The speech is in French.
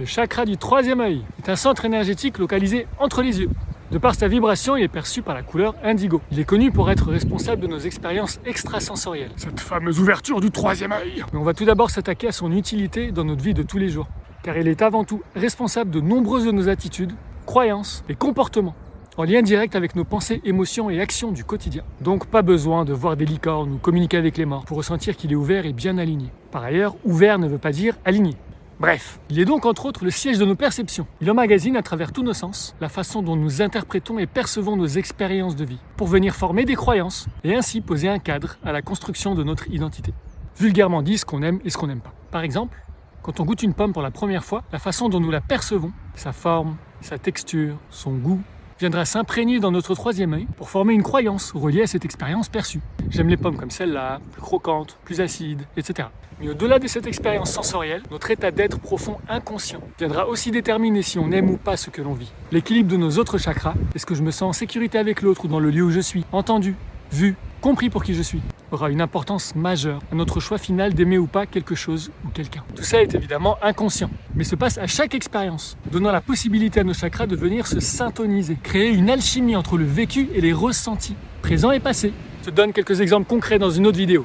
Le chakra du troisième œil est un centre énergétique localisé entre les yeux. De par sa vibration, il est perçu par la couleur indigo. Il est connu pour être responsable de nos expériences extrasensorielles. Cette fameuse ouverture du troisième œil. Mais on va tout d'abord s'attaquer à son utilité dans notre vie de tous les jours. Car il est avant tout responsable de nombreuses de nos attitudes, croyances et comportements en lien direct avec nos pensées, émotions et actions du quotidien. Donc pas besoin de voir des licornes ou communiquer avec les morts pour ressentir qu'il est ouvert et bien aligné. Par ailleurs, ouvert ne veut pas dire aligné. Bref, il est donc entre autres le siège de nos perceptions. Il emmagasine à travers tous nos sens la façon dont nous interprétons et percevons nos expériences de vie, pour venir former des croyances et ainsi poser un cadre à la construction de notre identité. Vulgairement dit ce qu'on aime et ce qu'on n'aime pas. Par exemple, quand on goûte une pomme pour la première fois, la façon dont nous la percevons, sa forme, sa texture, son goût, viendra s'imprégner dans notre troisième œil pour former une croyance reliée à cette expérience perçue. J'aime les pommes comme celle-là, plus croquantes, plus acides, etc. Mais au-delà de cette expérience sensorielle, notre état d'être profond inconscient viendra aussi déterminer si on aime ou pas ce que l'on vit. L'équilibre de nos autres chakras, est-ce que je me sens en sécurité avec l'autre ou dans le lieu où je suis, entendu, vu, compris pour qui je suis, aura une importance majeure à notre choix final d'aimer ou pas quelque chose ou quelqu'un. Tout ça est évidemment inconscient, mais se passe à chaque expérience, donnant la possibilité à nos chakras de venir se syntoniser, créer une alchimie entre le vécu et les ressentis, présents et passés. Je te donne quelques exemples concrets dans une autre vidéo.